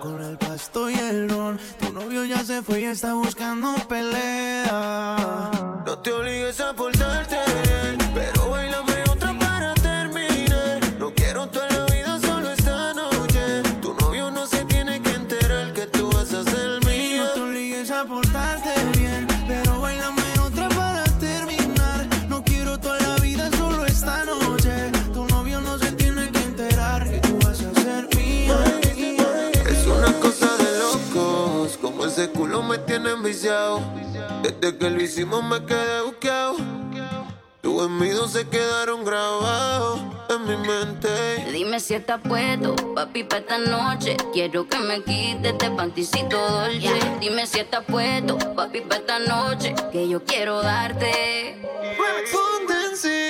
Con el pasto y el ron. Tu novio ya se fue y está buscando pelea. No te obligues a portarte ese culo me tiene enviciado. Desde que lo hicimos me quedé buqueado. Tus envidios se quedaron grabados en mi mente. Dime si estás puesto, papi, para esta noche. Quiero que me quites este panticito dolce. Dime si estás puesto, papi, para esta noche. Que yo quiero darte. Ponte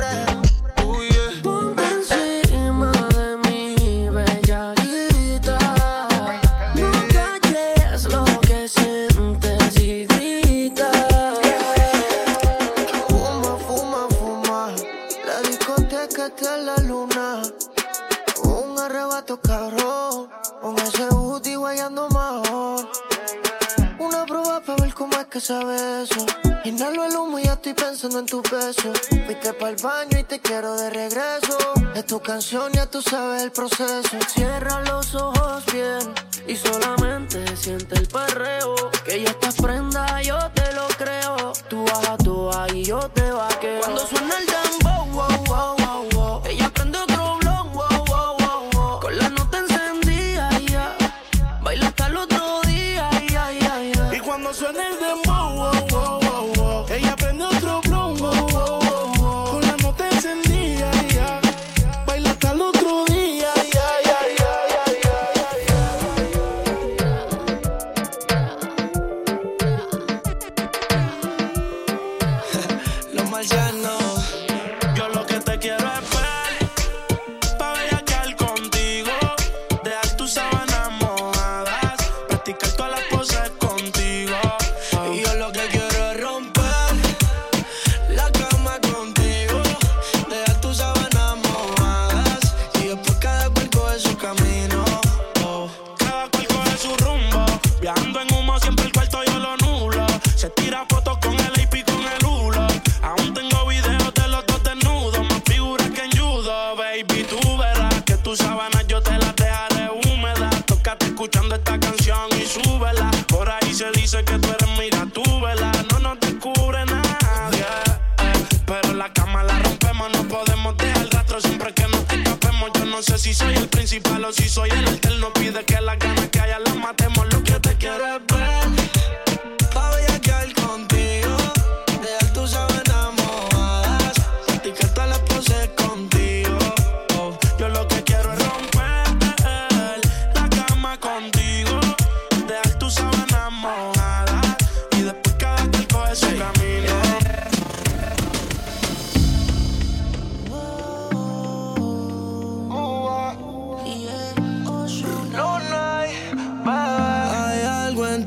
Sabe eso. Inhalo el humo y ya estoy pensando en tu beso. Fuiste para el baño y te quiero de regreso. Es tu canción, ya tú sabes el proceso. Cierra los ojos bien y solamente siente el perreo. Que ya estás prenda, yo te lo creo. Tú bajas tú ahí, yo te vaqueo. Cuando suena el si soy el principal o si soy el alterno. Pide que las ganas que haya las matemos. Lo que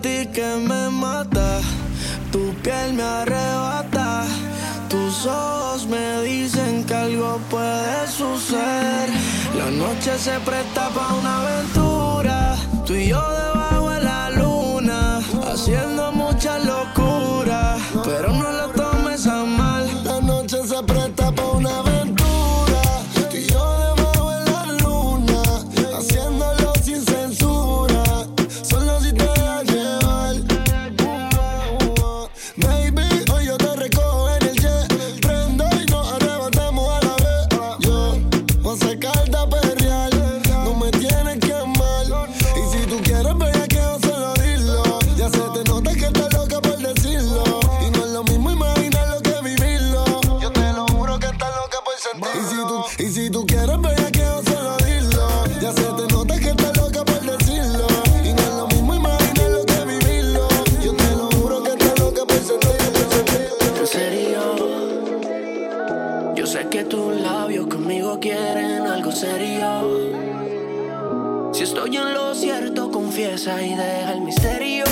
ti que me mata, tu piel me arrebata, tus ojos me dicen que algo puede suceder. La noche se presta para una aventura, yo sé que tus labios conmigo quieren algo serio. Si estoy en lo cierto, confiesa y deja el misterio.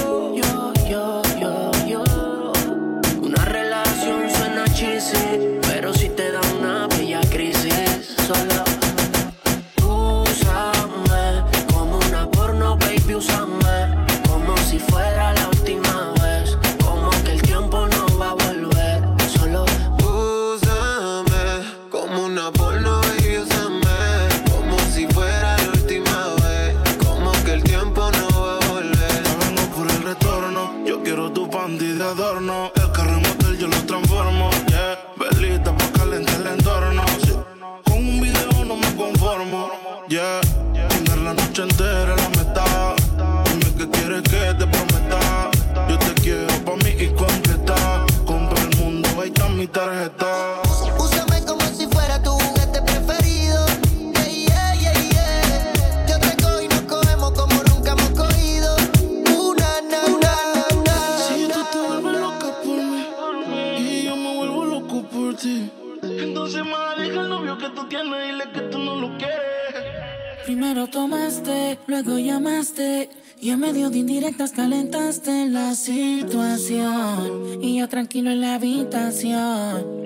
Luego llamaste y en medio de indirectas calentaste la situación. Y yo tranquilo en la habitación.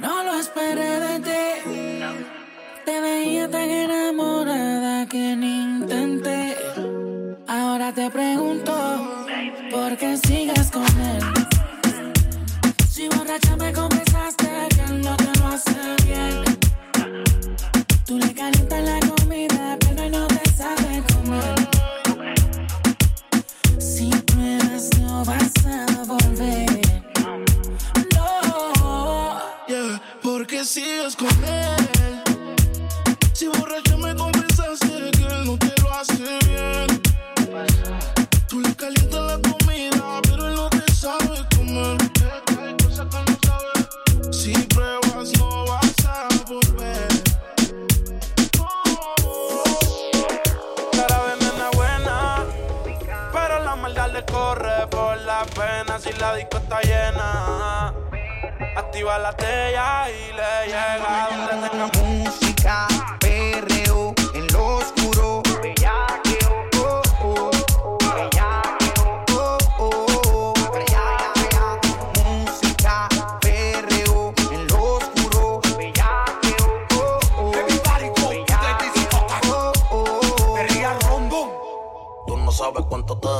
No lo esperé de ti. Te veía tan enamorada que ni intenté. Ahora te pregunto, ¿por qué sigues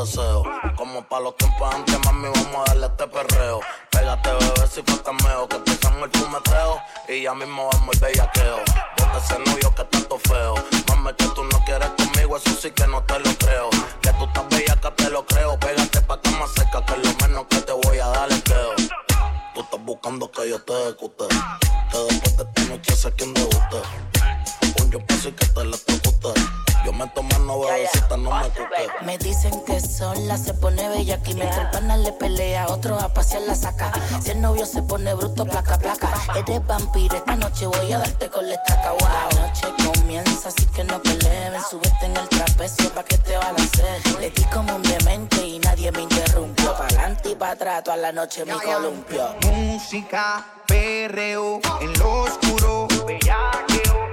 deseo. Como para los tiempos antes, mami, vamos a darle este perreo. Pégate, bebé, si fue cameo. Que empezamos el fumeteo. Y ya mismo vamos el bellaqueo. Bota ese novio que tanto feo. Mami, que tú no quieres conmigo, eso sí que no te lo creo. Que tú estás bella, que te lo creo. Pégate pa' cama seca, que lo menos que te voy a dar es queo. Tú estás buscando que yo te ejecute. Que después de esta noche sé quién debute. Un yo paso y que te electrocute. Yo me tomo no cuque. Me dicen que sola se pone bella aquí mientras el pana le pelea, otro a pasear la saca. Si el novio se pone bruto, placa, placa. Eres vampiro, esta noche voy a darte con la estaca. Wow. La noche comienza, así que no peleen. Súbete en el trapecio pa' que te balancees. Le di como un demente y nadie me interrumpió. Pa' adelante y pa' atrás, toda la noche me columpio. Música, perreo, en lo oscuro. Bellaqueo,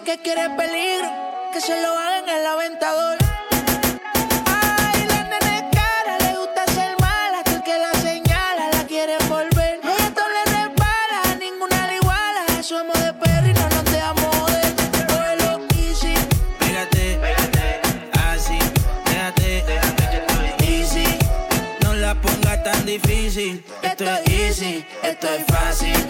Dice que quiere peligro, que se lo hagan en el aventador. Ay, la nena es cara, le gusta ser mala, que el que la señala la quiere volver. Esto le repara, ninguna le iguala. Somos de perro y no nos dejamos joder. Vuelo easy, Pégate, así, déjate, easy. No la pongas tan difícil. Esto es easy, esto es fácil.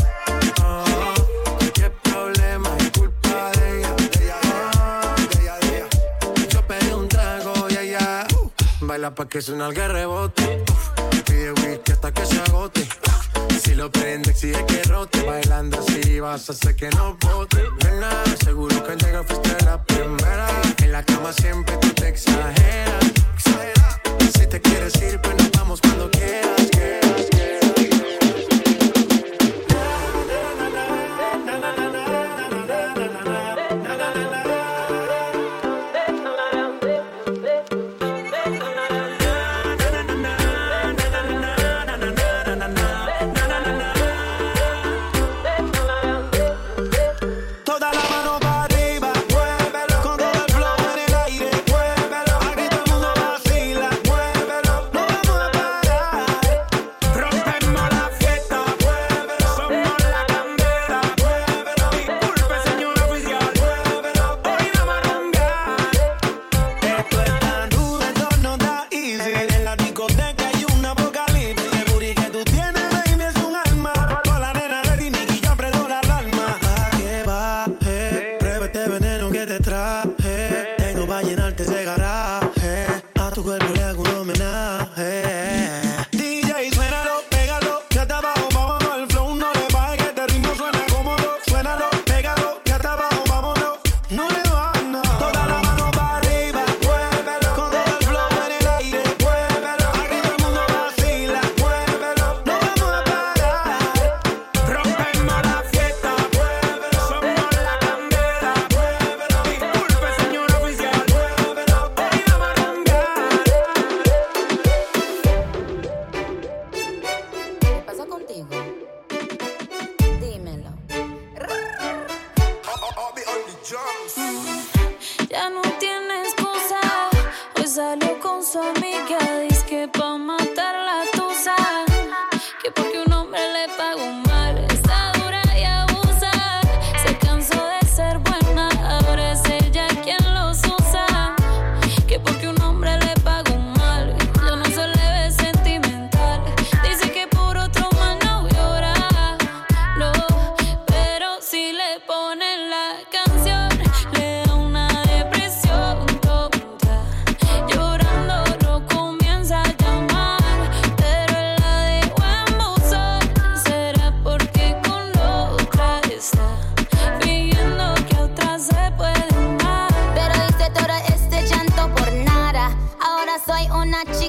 baila pa' que suena el rebote. Pide whisky hasta que se agote. Si lo prende, exige que rote. Bailando así vas a hacer que no bote. Nena, seguro que al llegar fuiste la primera. En la cama siempre tú te exageras. Si te quieres ir, pues nos vamos cuando quieras.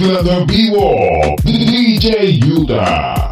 Philadelphia DJ Yuda.